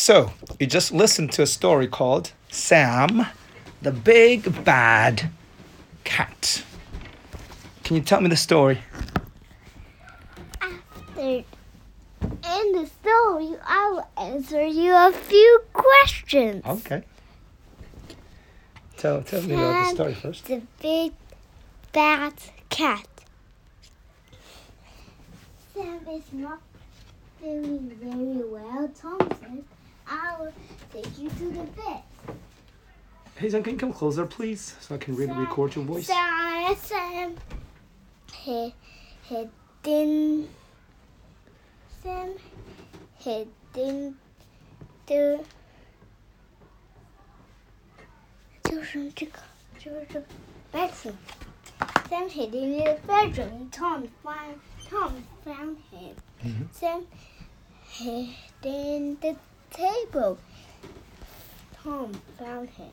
So, you just listened to a story called Sam, the Big Bad Cat. Can you tell me the story? After in the story, I will answer you a few questions. Okay. Tell, tell me about the story first. The big bad cat. Sam is not feeling very well. Tom said, I will take you to the vet. Hey, Sam, can you come closer, please, so I can really Sam- record your voice? Sam, Sam, he, he didn't, Sam, he didn't do, 就是这个，就是这个 bedroom. Sam hid in the bedroom. Tom found, Tom found him. Mhm. Sam hid in the table. Tom found him.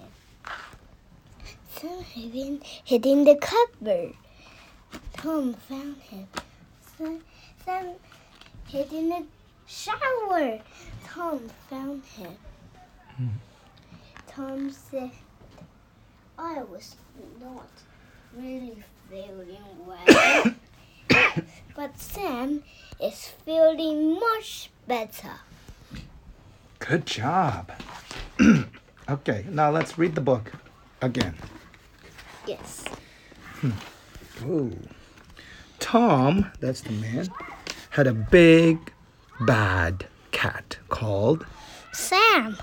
Sam hid in, the cupboard. Tom found him. Sam, Sam hid in the shower. Tom found him. Mhm. Tom said, I was not really feeling well. but Sam is feeling much better. Good job. okay, now let's read the book again. Yes. Hmm. Ooh. Tom, that's the man, had a big, bad cat called. Sam.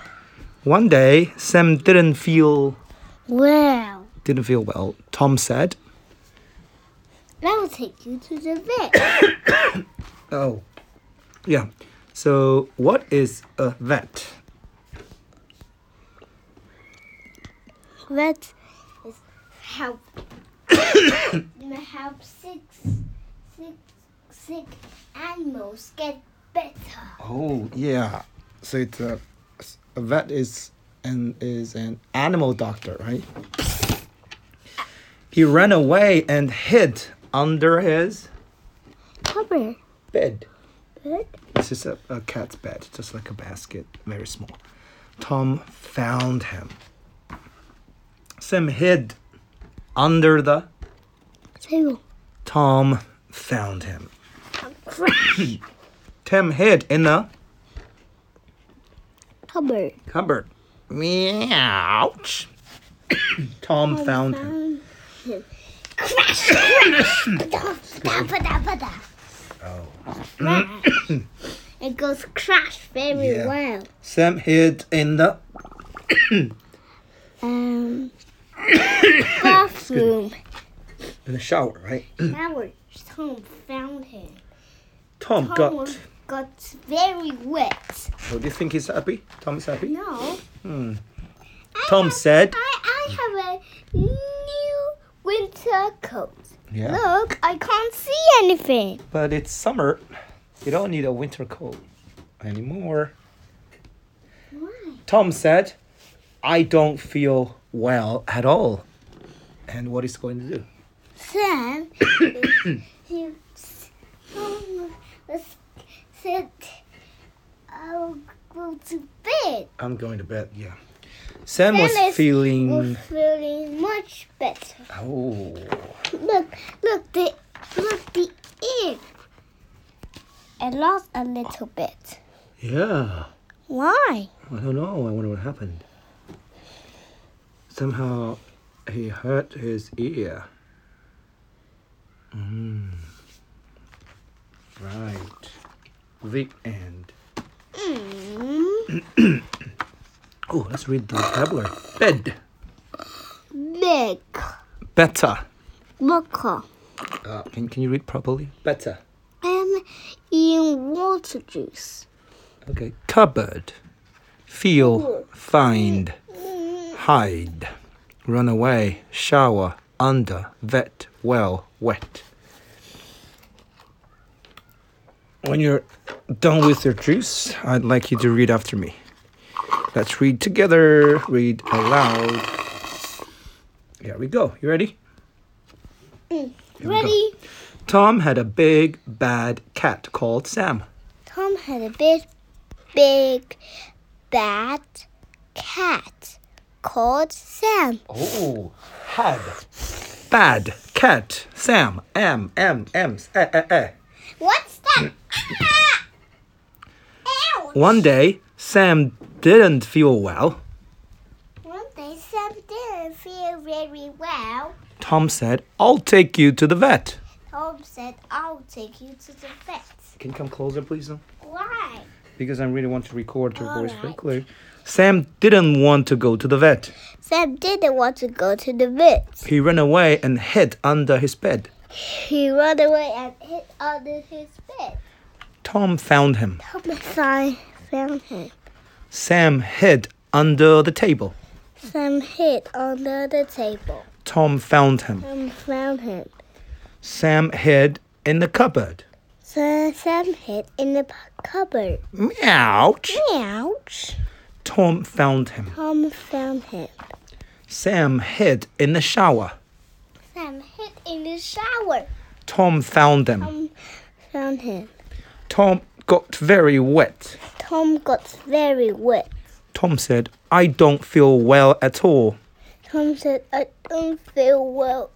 One day, Sam didn't feel Well, didn't feel well. Tom said, I will take you to the vet. "Oh, yeah. So, what is a vet?" vet is help help sick sick sick animals get better. Oh, yeah. So it's a, a vet is an is an animal doctor, right? He ran away and hid under his Cupboard. bed. Bed. This is a, a cat's bed, just like a basket, very small. Tom found him. Sam hid under the. Table. Tom found him. Tim hid in the Cupboard. cupboard. Meow. Tom found him. him. Crash. Crash. Oh. It goes crash very Yeah. well. Sam hid in the. Um. bathroom. in the shower, right? Shower. Tom found him. Tom Tom got. got very wet. Oh, do you think he's happy? Tom is happy. No. Hmm. I Tom have- said- I, I have a new winter coat. Yeah. Look, I can't see anything. But it's summer. You don't need a winter coat anymore. Why? Tom said, I don't feel well at all. And what is going to do? Sam, he said, I'll go to bed. I'm going to bed, yeah. Sam Sam was feeling. Was feeling much better. Oh. Look, look, the look the ink. I lost a little bit. Yeah. Why? I don't know. I wonder what happened. Somehow he hurt his ear. Mm. Right. The end. Mm, Oh, let's read the vocabulary. Bed. big. Better. Book. Uh, can, can you read properly? Better. I'm in water juice. Okay. Cupboard. Feel. Find. Hide. Run away. Shower. Under. Vet. Well. Wet. When you're done with your juice, I'd like you to read after me. Let's read together. Read aloud. Here we go. You ready? Go. Ready? Tom had a big, bad cat called Sam. Tom had a big, big, bad cat called Sam. Oh, had. Bad cat. Sam. M. M. M. Eh, eh, eh. What's that? ah! One day, Sam didn't feel well. One day, Sam didn't feel very well. Tom said, I'll take you to the vet. Tom said, I'll take you to the vet. Can you come closer, please? Why? Because I really want to record your voice very Alright. clear. Sam didn't want to go to the vet. Sam didn't want to go to the vet. He ran away and hid under his bed. He ran away and hid under his bed. Tom found him. Tom found found him. Sam hid under the table. Sam hid under the table. Tom found him. Tom found him. Sam hid in the cupboard. So Sam hid in the cupboard. Ouch! Ouch! Tom found him. Tom found him. Sam hid in the shower. Sam hid in the shower. Tom found him. Tom found him. Tom got very wet. Tom got very wet. Tom said, I don't feel well at all. Tom said, I don't feel well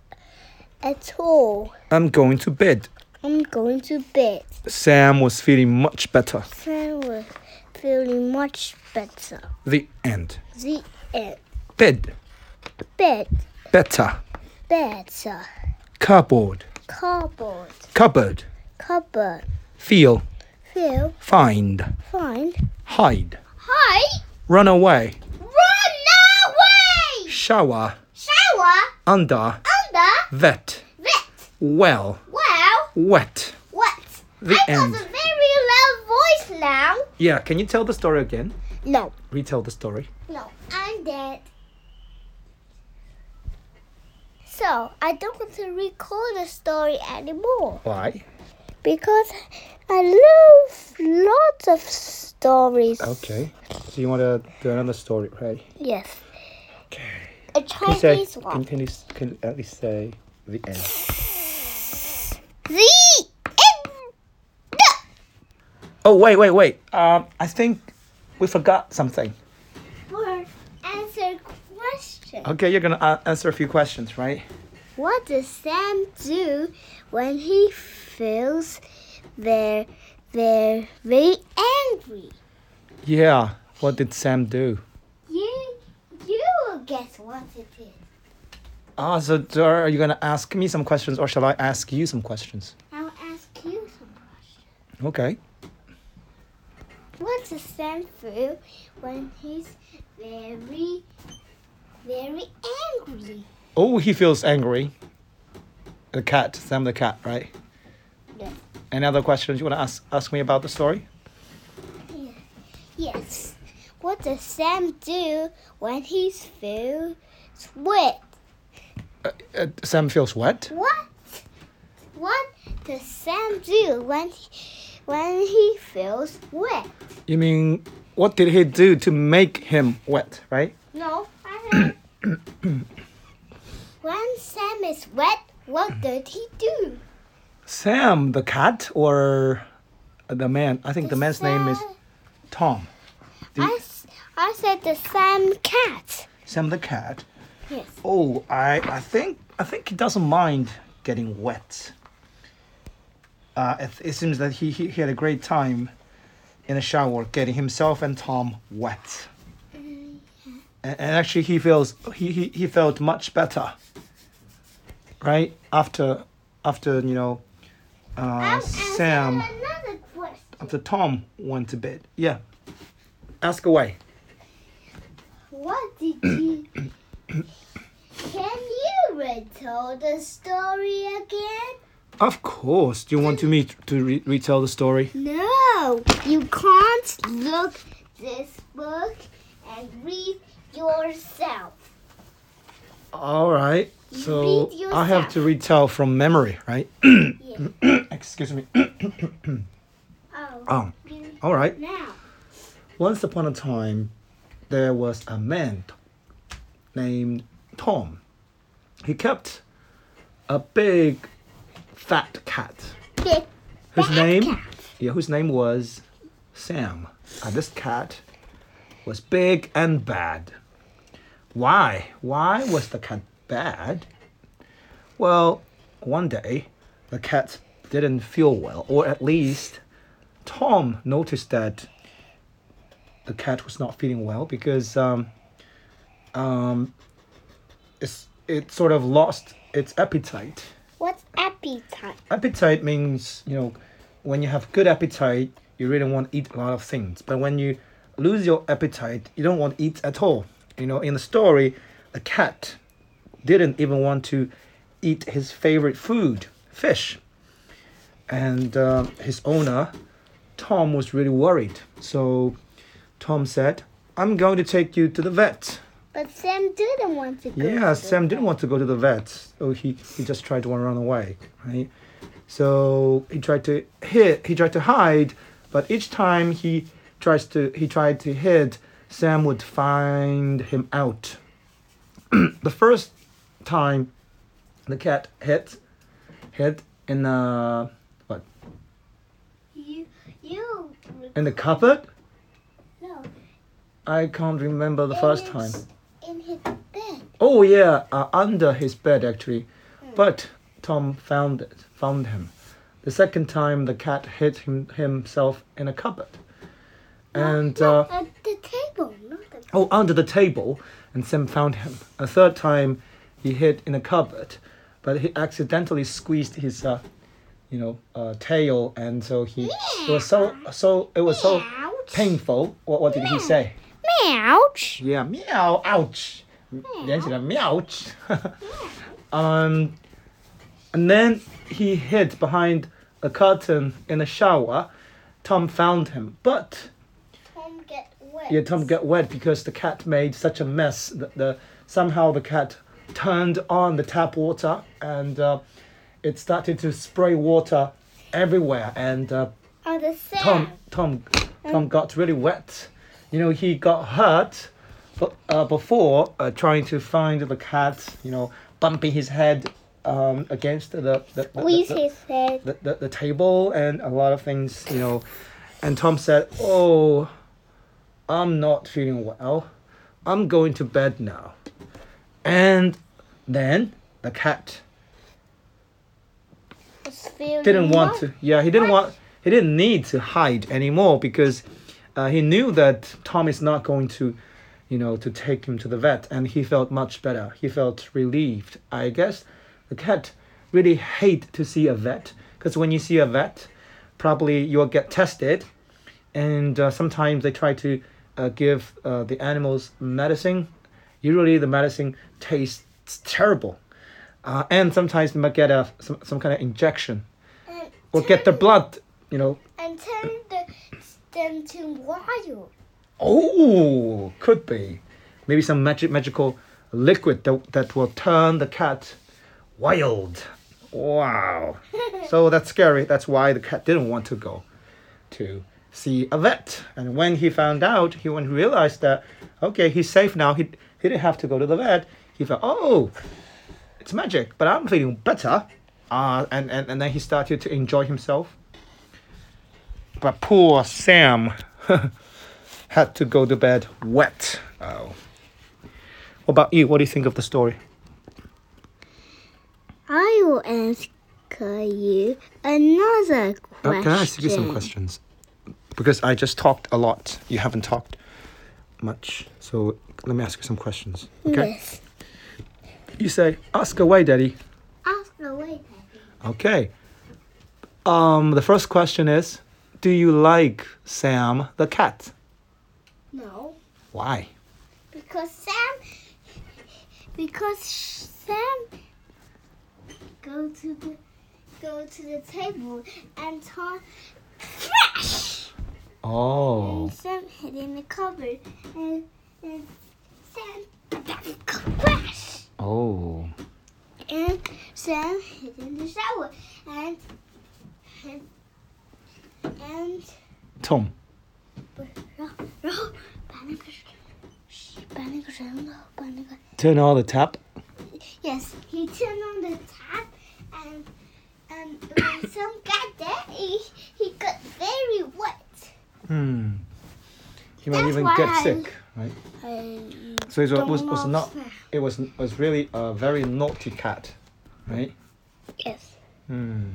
at all. I'm going to bed. I'm going to bed. Sam was feeling much better. Sam was feeling much better. The end. The end. Bed. Bed. Better. Better. Cardboard. Cardboard. Cupboard. Cupboard. Feel. Feel. Find. Find. Hide. Hide. Run away. Run away. Shower. Shower. Under. Under. Vet. Vet. Well. Well. Wet. What? The I end. got a very loud voice now. Yeah, can you tell the story again? No. Retell the story. No, I'm dead. So, I don't want to record the story anymore Why? Because I love lots of stories. Okay. So you want to do another story, right? Yes, Okay. a Can you say, Chinese can, one. can you can you at least say the end? The end. Oh, wait, wait, wait. Um, I think we forgot something. For answer question. Okay, you're going to uh, answer a few questions, right? What does Sam do when he feels very, very, very angry? Yeah. What did Sam do? You, you will guess what it is. Ah, so so are you going to ask me some questions or shall I ask you some questions? I'll ask you some questions. Okay. What does Sam feel when he's very, very angry? Oh, he feels angry. The cat, Sam the cat, right? Yeah. Any other questions you want to ask ask me about the story? Yes. What does Sam do when he feels wet? Uh, uh, Sam feels wet. What? What does Sam do when he, when he feels wet? You mean what did he do to make him wet, right? No. When Sam is wet, what did he do? Sam the cat or the man? I think the man's name is Tom. You- I, I said the Sam cat. Sam the cat. Yes. Oh, I I think I think he doesn't mind getting wet. Uh, it, it seems that he, he he had a great time in the shower getting himself and Tom wet. And, and actually, he feels he, he, he felt much better. Right after after you know, uh, Sam answer another question. after Tom went to bed. Yeah. Ask away. What did you? Can you retell the story again? Of course. Do you want to me to re- retell the story? No, you can't look this book and read yourself. All right. So I have to retell from memory, right? Yeah. Excuse me. Oh. Oh, all right. Now, Once upon a time, there was a man named Tom. He kept a big, fat cat. big Whose fat name? cat. Yeah, whose name was Sam. And this cat was big and bad. Why? Why was the cat bad? Well, one day the cat didn't feel well, or at least Tom noticed that the cat was not feeling well because um, um, it's, it sort of lost its appetite. What's appetite? Appetite means, you know, when you have good appetite, you really want to eat a lot of things. But when you lose your appetite, you don't want to eat at all. You know, in the story, the cat didn't even want to eat his favorite food, fish. And uh, his owner, Tom, was really worried. So Tom said, I'm going to take you to the vet. But Sam didn't want to go. Yeah, to the Sam didn't want to go to the vet, so he, he just tried to run away, right? So he tried to hid, he tried to hide, but each time he tries to he tried to hid, Sam would find him out. the first time the cat hid, hid in the what You, you. in the cupboard. No. I can't remember the first time. In his bed. Oh yeah, uh, under his bed actually, but Tom found it, found him. The second time, the cat hid him, himself in a cupboard, and no, uh, at the table, not the. oh, under the table, and Sam found him. A third time, he hid in a cupboard, but he accidentally squeezed his, uh, you know, uh, tail, and so he it was so so it was so Ouch. painful. What what did he say? Ouch. Yeah, meow, ouch. 连起来 meow. um, and then he hid behind a curtain in the shower. Tom found him, but Tom get wet. yeah, Tom got wet because the cat made such a mess. The, the somehow the cat turned on the tap water and uh, it started to spray water everywhere. And uh, On the sand. Tom Tom Tom got really wet. You know, he got hurt but, uh, before uh, trying to find the cat. You know, bumping his head um, against the the, the, Squeeze the, his head. the, the, the table and a lot of things. You know, and Tom said, "Oh, I'm not feeling well. I'm going to bed now." And then the cat didn't want what? to. Yeah, he didn't want. He didn't need to hide anymore because uh, he knew that Tom is not going to, you know, to take him to the vet, and he felt much better. He felt relieved. I guess the cat really hate to see a vet because when you see a vet, probably you'll get tested, and uh, sometimes they try to uh, give uh, the animals medicine. Usually the medicine tastes terrible. Uh, and sometimes they might get a some, some kind of injection And or get the blood, you know. And turn the, them to wild. Oh, could be. Maybe some magic magical liquid that, that will turn the cat wild. Wow. so that's scary. That's why the cat didn't want to go to see a vet. And when he found out, he when he realized that okay, he's safe now. He he didn't have to go to the vet. He thought, oh, it's magic, but I'm feeling better. Uh, and, and, and then he started to enjoy himself. But poor Sam had to go to bed wet. Oh. What about you? What do you think of the story? I will ask you another question. Uh, can I ask you some questions? Because I just talked a lot. You haven't talked much. So let me ask you some questions. Okay? Yes. You say, ask away, Daddy. Ask away, Daddy. Okay. Um, the first question is, do you like Sam the cat? No, Why? because Sam, because Sam go to the go to the table and talk crash. Oh. And Sam hid in the cupboard. And, and Sam got a crash. Oh. And Sam hid in the shower. And and, and Tom. Turn on the tap. Yes, he turned on the tap, and and when Sam got there, he, he got very wet. Hmm. He might That's even get I- sick, right? I So it was, was not. It was was really a very naughty cat, right? Yes. Hmm.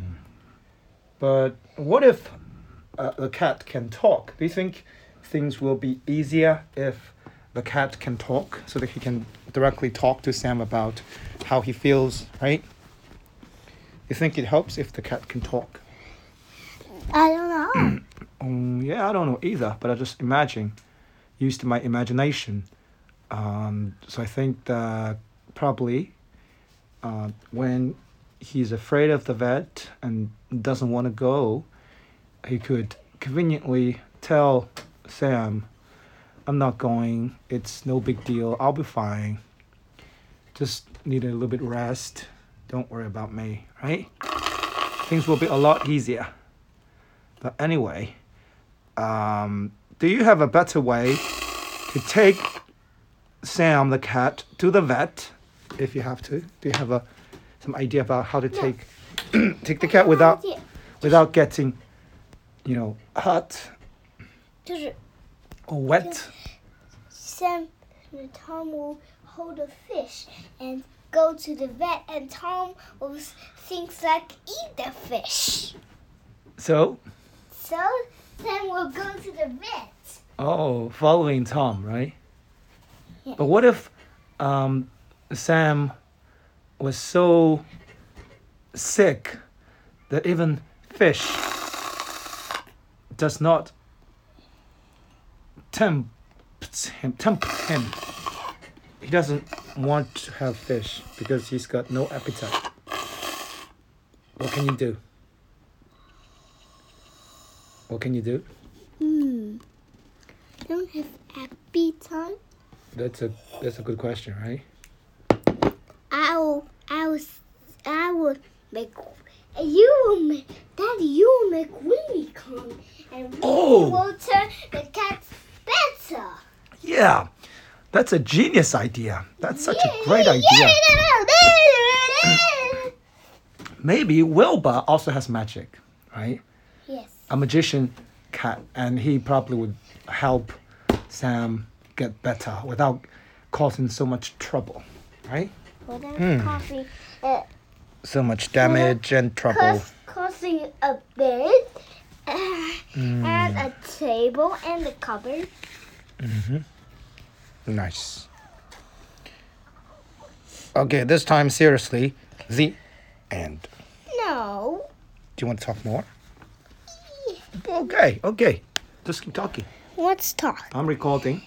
But what if uh, the cat can talk? Do you think things will be easier if the cat can talk, so that he can directly talk to Sam about how he feels, right? You think it helps if the cat can talk? I don't know. Um, yeah, I don't know either, but I just imagine, used to my imagination. Um, so I think that probably uh, when he's afraid of the vet and doesn't want to go, he could conveniently tell Sam, I'm not going, it's no big deal, I'll be fine. Just need a little bit rest. Don't worry about me, right? Things will be a lot easier. But anyway, um, do you have a better way to take Sam the cat to the vet if you have to? Do you have a some idea about how to take take the cat without without getting, you know, 是 or wet? Sam and Tom will hold a fish and go to the vet and Tom will things like eat the fish. So, So Sam will go to the vet. oh, following Tom, right? Yeah. But what if um, Sam was so sick that even fish does not tempt him, tempt him. He doesn't want to have fish because he's got no appetite. What can you do? What can you do? Hmm. Don't have appetite. That's a that's a good question, right? I will. I will. I will make. You will make. Daddy, you will make Winnie come, and Winnie Oh. will turn the cats better. Yeah, that's a genius idea. That's such a great idea. Maybe Wilbur also has magic, right? Yes. A magician cat, and he probably would help Sam get better without causing so much trouble, right? Well, that's Hmm. coffee. Uh, So much damage and trouble. causing a bed, uh, and a table, and a cupboard. Nice. Okay, this time seriously, the end. No. Do you want to talk more? Okay, okay. Just keep talking. Let's talk. I'm recording.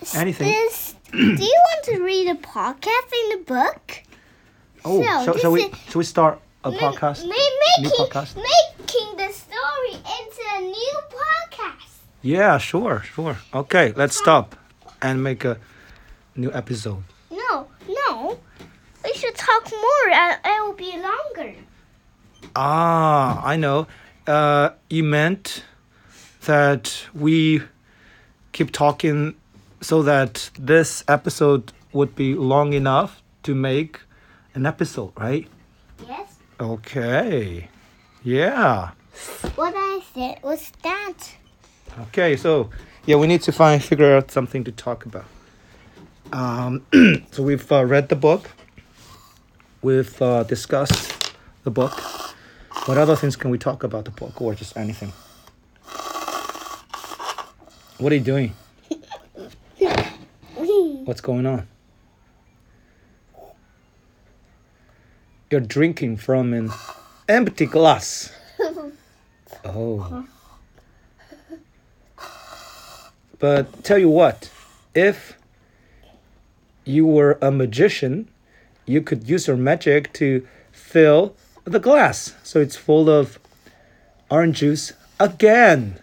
Is Anything. This, do you want to read a podcast in the book? Oh, So, so, we shall we start a Ma- podcast? ma- New making, podcast? making the story into a new podcast. Yeah, sure, sure. Okay, let's stop and make a new episode. No, no. We should talk more. Uh, it will be longer. Ah, I know. Uh, you meant that we keep talking so that this episode would be long enough to make an episode, right? Yes. Okay. Yeah. What I said was that. Okay, so yeah, we need to find figure out something to talk about. Um, so we've uh, read the book. We've uh, discussed the book. What other things can we talk about the book, or just anything? What are you doing? What's going on? You're drinking from an empty glass. Oh. But tell you what, if you were a magician, you could use your magic to fill the glass so it's full of orange juice again.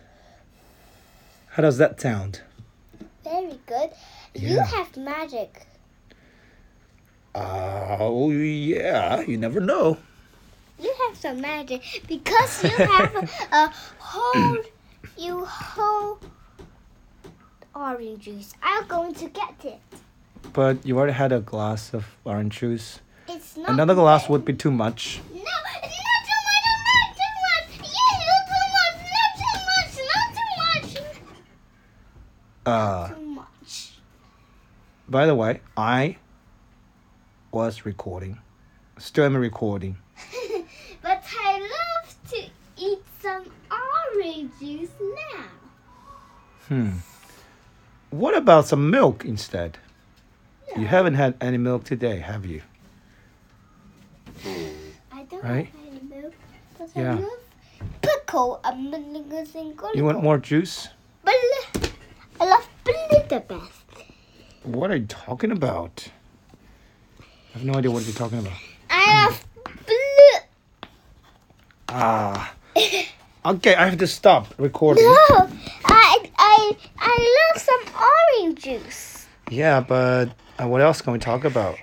How does that sound? Very good. You have magic. Oh, yeah, you never know. You have some magic because you have a, a whole, you whole orange juice. I'm going to get it. But you already had a glass of orange juice. It's not Another glass red. would be too much. Uh, too much. by the way, I was recording. Still am recording. but I love to eat some orange juice now. Hmm. What about some milk instead? You haven't had any milk today, have you? I don't Right? have any milk, but Yeah. I love pickle. I'm You want more juice? Bl- I love blue the best. What are you talking about? I have no idea what you're talking about. I love blue. Ah. Okay, I have to stop recording. No, I I I love some orange juice. Yeah, but uh, what else can we talk about?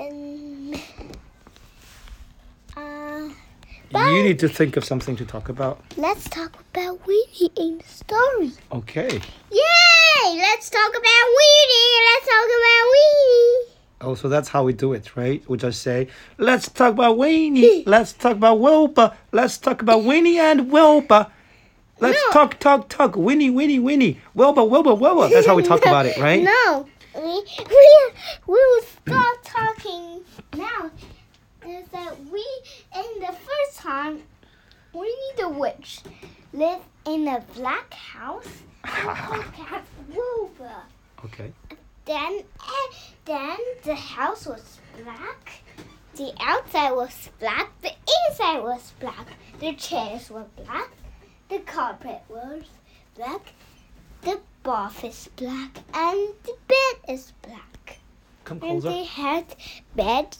And uh, You need to think of something to talk about. let's talk about Winnie in the story. Okay. Yay! Let's talk about Winnie. Let's talk about Winnie. Oh, so that's how we do it, right? We just say, let's talk about Winnie. let's talk about Wilbur. Let's talk about Winnie and Wilbur. Let's No. talk, talk, talk. Winnie, Winnie, Winnie. Wilbur, Wilbur, Wilbur. That's how we talk about it, right? No, we we we will start talking now. Is that we in the first time we need a witch live in a black house Cat Wilbur. Okay. Then eh, then the house was black. The outside was black. The inside was black. The chairs were black. The carpet was black. The bath is black. And the bed is black. Come And they had bed,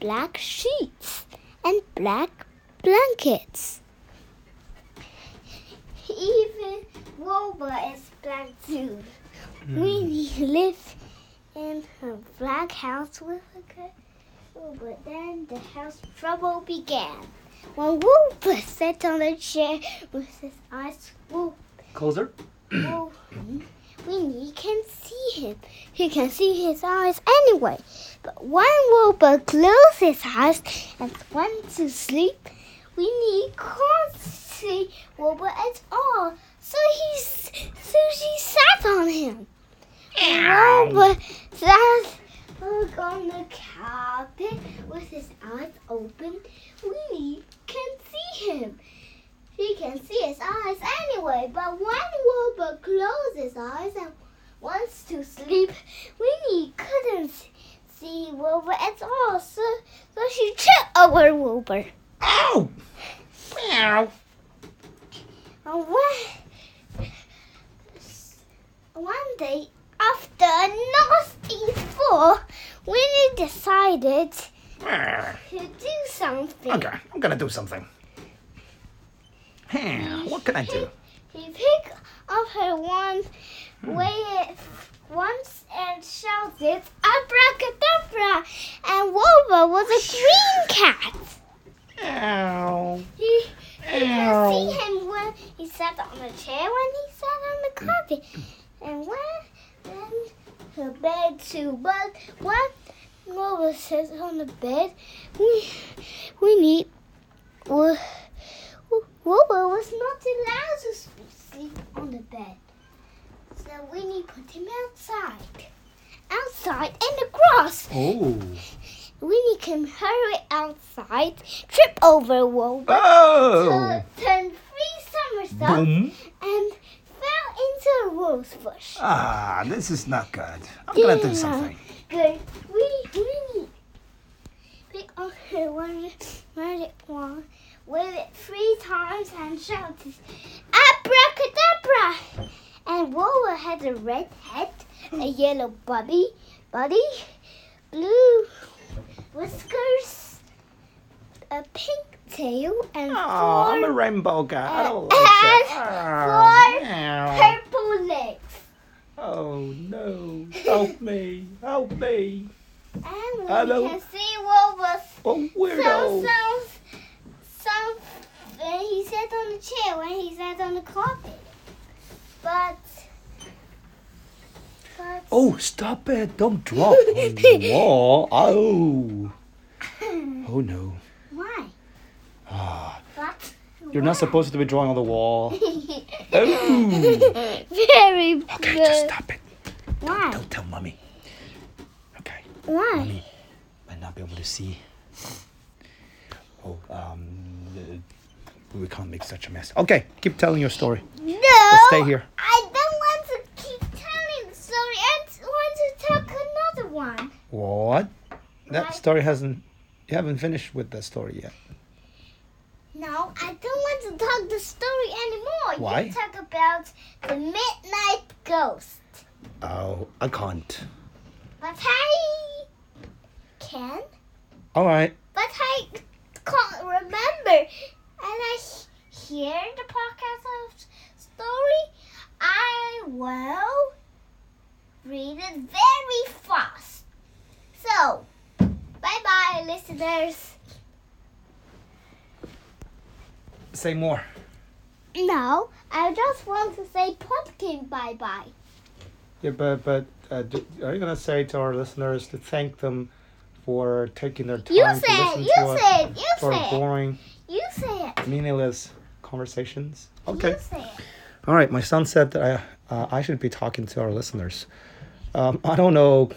black sheets, and black blankets. Even Wilbur is black too. We hmm. live in a black house with a good but then the house trouble began. When Wilbur sat on the chair with his eyes full Closer. Winnie can see him. He can see his eyes anyway. But when Wilbur closes his eyes and went to sleep, Winnie can't see Wilbur at all. So he, so she sat on him. Wilbur sat on the carpet with his eyes open. Winnie can see him. He can see his eyes anyway, but when Wilbur closes his eyes and wants to sleep, Winnie couldn't see Wilbur at all, so, so she tripped over Wilbur. Ow! Meow. And when, one day, after a nasty fall, Winnie decided to do something. Okay, I'm gonna do something. Hmm, what can I do? He picked up her wand, waited once, and shouted, Abracadabra! And Wilbur was a green cat. Ow. He, he could Ow. see him when he sat on the chair, when he sat on the carpet, and when then the bed too. But when Wilbur sits on the bed, we we need. Well, Wilbur was not allowed to sleep on the bed. So Winnie put him outside. Outside in the grass. Oh. Winnie can hurry outside, trip over Wilbur, Oh. tu- turn three somersaults, Boom. and fell into a rose bush. Ah, this is not good. I'm gonna do something. Good. We Winnie pick up her one magic wand, wave it three times, and shouted, "Abracadabra!" And Wilbur had a red head, a yellow body, body, blue whiskers, a pink tail, and Oh, I'm a four rainbow. I don't uh, And four purple legs. Oh no. Help me. Help me. And Hello. we can see Wilbur's Oh, So, weirdo. so, so, uh, he sat on the chair when he sat on the carpet. But, but Oh, stop it. Don't drop on the wall. Oh. Oh no. why? Ah, But you're not supposed to be drawing on the wall. Oh. Very Okay, good. just stop it. Why? Don't tell mommy. Okay. Why? Mommy might not be able to see. Oh, um, we can't make such a mess. Okay, keep telling your story. No. stay here. I don't want to keep telling the story. I want to talk another one. What? That story hasn't. You haven't finished with that story yet. No, I don't want to talk the story anymore. Why? You talk about the midnight ghost. Oh, I can't. But I can. All right. But I can't remember. And I hear the podcast of story. I will read it very fast. So, bye bye, listeners. Say more. No, I just want to say pumpkin bye bye. Yeah, but but uh, d- are you gonna say to our listeners to thank them for taking their time You to say listen you to us, say it, you to our boring, You say it. meaningless conversations? Okay. You say it. All right. My son said that I uh, I should be talking to our listeners. Um, I don't know.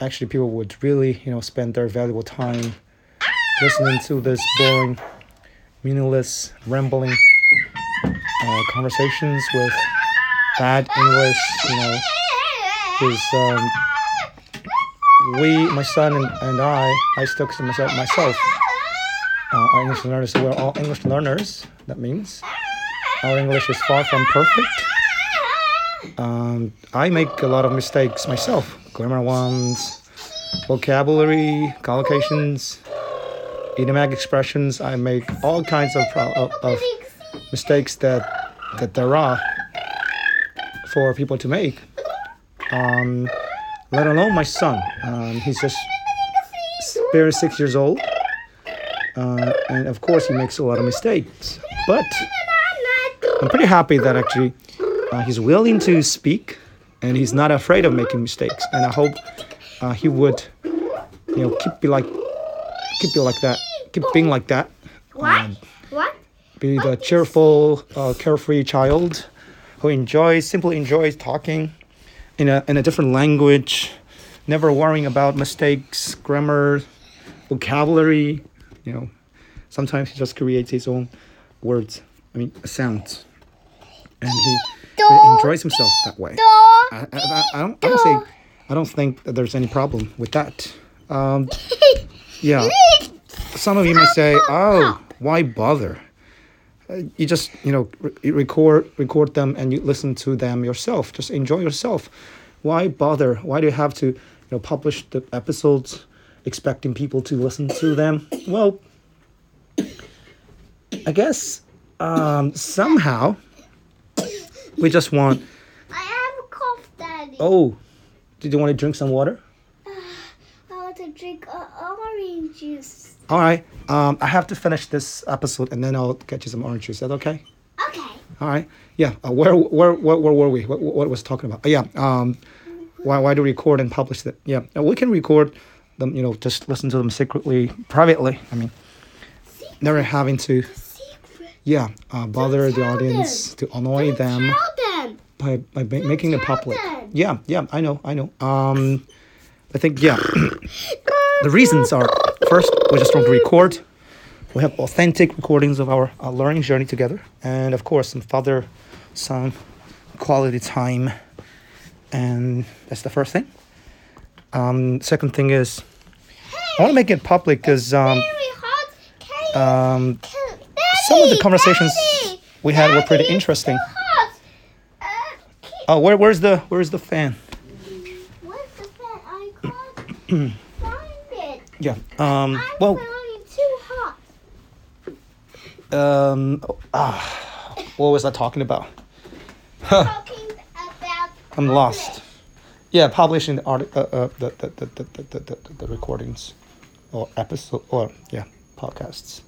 Actually, people would really you know spend their valuable time listening to this boring, meaningless, rambling uh, conversations with bad English. You know, because um, we, my son and, and I, I still consider myself myself uh, are English learners. We're all English learners. That means our English is far from perfect. Um, I make a lot of mistakes myself. Grammar ones, vocabulary, collocations, idiomatic expressions. I make all kinds of, of, of mistakes that that there are for people to make. Um, let alone my son. Um, he's just barely six years old, uh, and of course he makes a lot of mistakes. But I'm pretty happy that actually uh, he's willing to speak, and he's not afraid of making mistakes. And I hope uh, he would, you know, keep be like, keep be like that, keep being like that. What? What? Be the cheerful, uh, carefree child who enjoys, simply enjoys talking in a, in a different language, never worrying about mistakes, grammar, vocabulary. You know, sometimes he just creates his own words, I mean, sounds. And he enjoys himself that way. I, I, I, don't, I don't say, I don't think that there's any problem with that. Um, yeah. Some of you may say, "Oh, why bother?" Uh, You just, you know, re- record record them and you listen to them yourself. Just enjoy yourself. Why bother? Why do you have to, you know, publish the episodes expecting people to listen to them? Well, I guess um, somehow we just want. I have a cough, Daddy. Oh, did you want to drink some water? I want to drink uh, orange juice. All right. Um, I have to finish this episode and then I'll get you some orange juice. Is that okay? Okay. All right. Yeah. Uh, where, where, where, where were we? What, what was talking about? Uh, yeah. Um, why, why do we record and publish it? Yeah. Uh, we can record them. You know, just listen to them secretly, privately. I mean, never having to, Secret. yeah, uh, bother the audience to annoy Don't them them. by, by ma- making it public. them. Yeah. Yeah. I know. I know. Um, I think yeah. the reasons are first we just want to record. We have authentic recordings of our uh, learning journey together, and of course some father son quality time, and that's the first thing. Um, second thing is I want to make it public because um, um, some of the conversations we had were pretty interesting. Oh, where, where's the where's the fan? yeah. Um, well. Um. Ah. What was I talking about? Huh. I'm lost. Yeah, publishing the, art, uh, uh, the, the, the, the, the, the recordings or episode, or yeah, podcasts.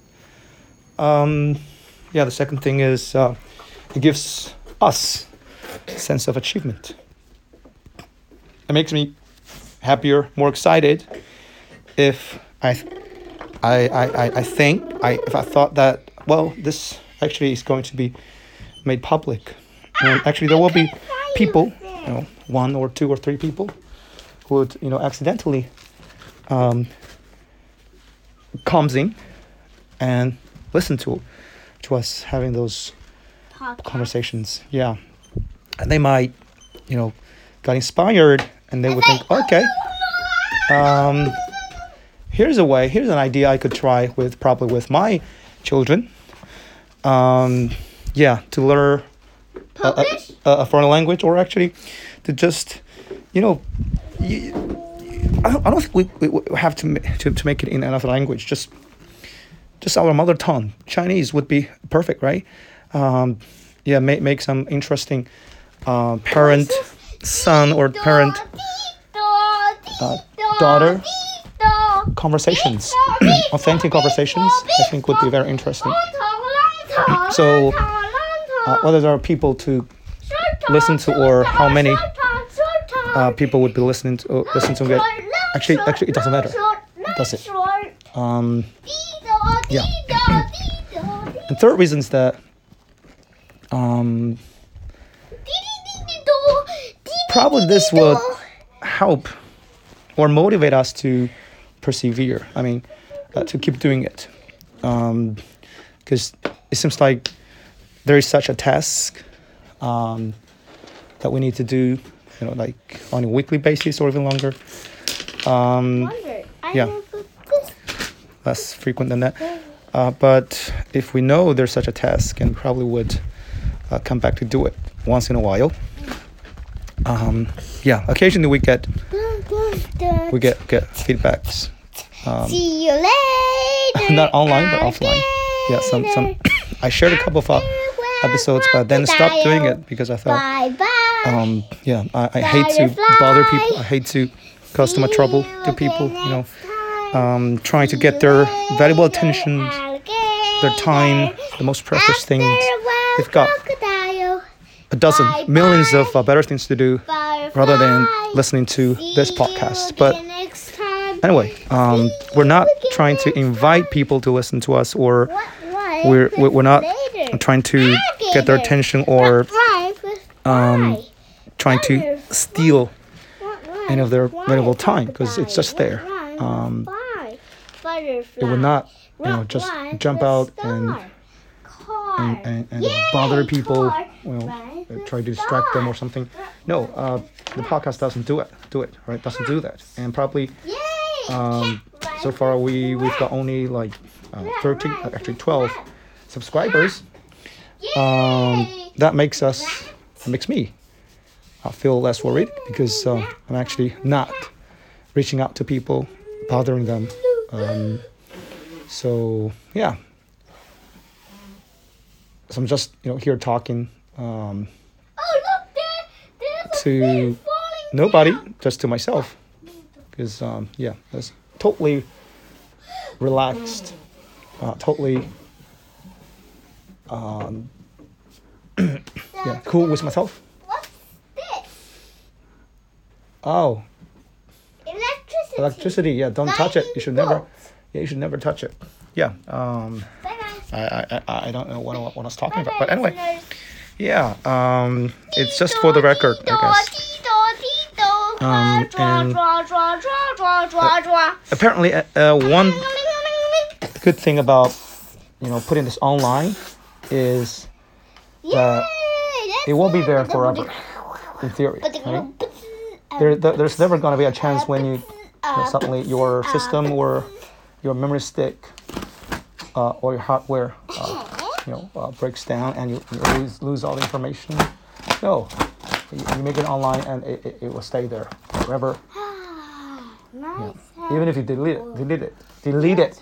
Um, yeah, the second thing is uh, it gives us a sense of achievement. It makes me happier, more excited. If I, I, I, I- I think I if I thought that well, this actually is going to be made public, and actually there will be people, you know, one or two or three people, who would you know accidentally um, comes in and listen to to us having those Podcast. conversations. Yeah, and they might, you know, got inspired, and they would think, okay, um, here's a way, here's an idea I could try with probably with my children. Um, yeah, to learn a, a, a foreign language, or actually to just, you know, you, I don't, I don't think we, we, have to, to to make it in another language. Just just our mother tongue. Chinese would be perfect, right? Um, yeah, make make some interesting uh, parent son or parent uh, daughter conversations, authentic conversations. I think would be very interesting. So, Uh, whether there are people to listen to or how many uh, people would be listening to uh, listen to it. Actually, actually, it doesn't matter, does it? Um, yeah. and third reason is that um, probably this will help or motivate us to persevere. I mean, uh, to keep doing it, because it seems like there is such a task um, that we need to do, you know, like on a weekly basis or even longer. Um, yeah. less frequent than that. Uh, but if we know there's such a task, and probably would uh, come back to do it once in a while. Um, yeah, occasionally we get we get get feedbacks, um, See you later. not online but offline. Yeah, some some. I shared a couple of uh, episodes, but then stopped doing it because I thought, um, yeah, I, I hate to bother people. I hate to much trouble to people. You know, um, trying to get their valuable attention, their time, the most precious things. They've got a dozen, millions of uh, better things to do rather than listening to this podcast. But anyway, um, we're not trying to invite people to listen to us, or we're we're we're not trying to get their attention or um, trying to steal any of their valuable time because it's just there. Um, it would not, you know, just jump out and and, and, and bother people, you know, uh, try to distract them or something. No, uh, the podcast doesn't do it. Do it right? Doesn't do that. And probably um, so far we we've got only like uh, 13, uh, actually 12 subscribers. Um, that makes us, that makes me uh, feel less worried because uh, I'm actually not reaching out to people, bothering them. Um, so yeah. So I'm just you know here talking um, to nobody, just to myself, because um, yeah, that's totally relaxed, uh, totally um, yeah, cool with myself. What's this? Oh, Electricity. electricity. Yeah, don't touch it. You should never. Yeah, you should never touch it. Yeah. Um, Bye-bye. I, I, I I don't know what, I- what I was talking about, Bye-bye, but anyway, yeah. Um, it's just for the record, I guess. Um, and- Apparently, uh, uh, one good thing about you know putting this online is that it won't be there forever. In theory, right? There, there there's never gonna be a chance when you, you know, suddenly your system or your memory stick uh, or your hardware uh, you know uh, breaks down and you, you lose, lose all the information. No, you, you make it online and it, it, it will stay there forever. Even if you delete it, delete it, delete it,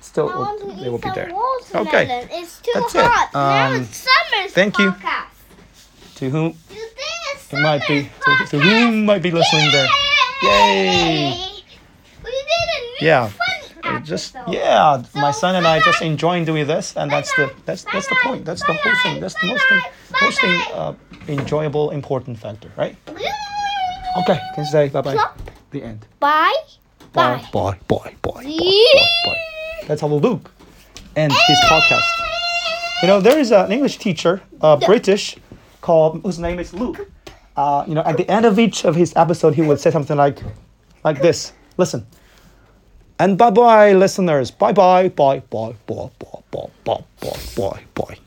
still I will, eat they will be there. watermelon. Okay, It's too That's it. hot. now Um, it's summer's thank you. To whom You think it's it might be, summer's to, to whom might be listening there. Yay! We did a new Yeah. fun It just episode. yeah, my son and I just enjoying doing this, and that's the that's that's the point. That's the whole thing. That's the most thing, most thing uh, enjoyable, important factor, right? Okay, can you say bye bye? The end. Bye. Bye Bye. bye bye bye bye See? bye bye. That's how Luke ends his podcast. You know, there is an English teacher, uh, British, called whose name is Luke. Uh, you know, at the end of each of his episode, he would say something like, like this. Listen. And bye bye, listeners. Bye bye, bye bye, bye bye, bye bye, bye bye, bye.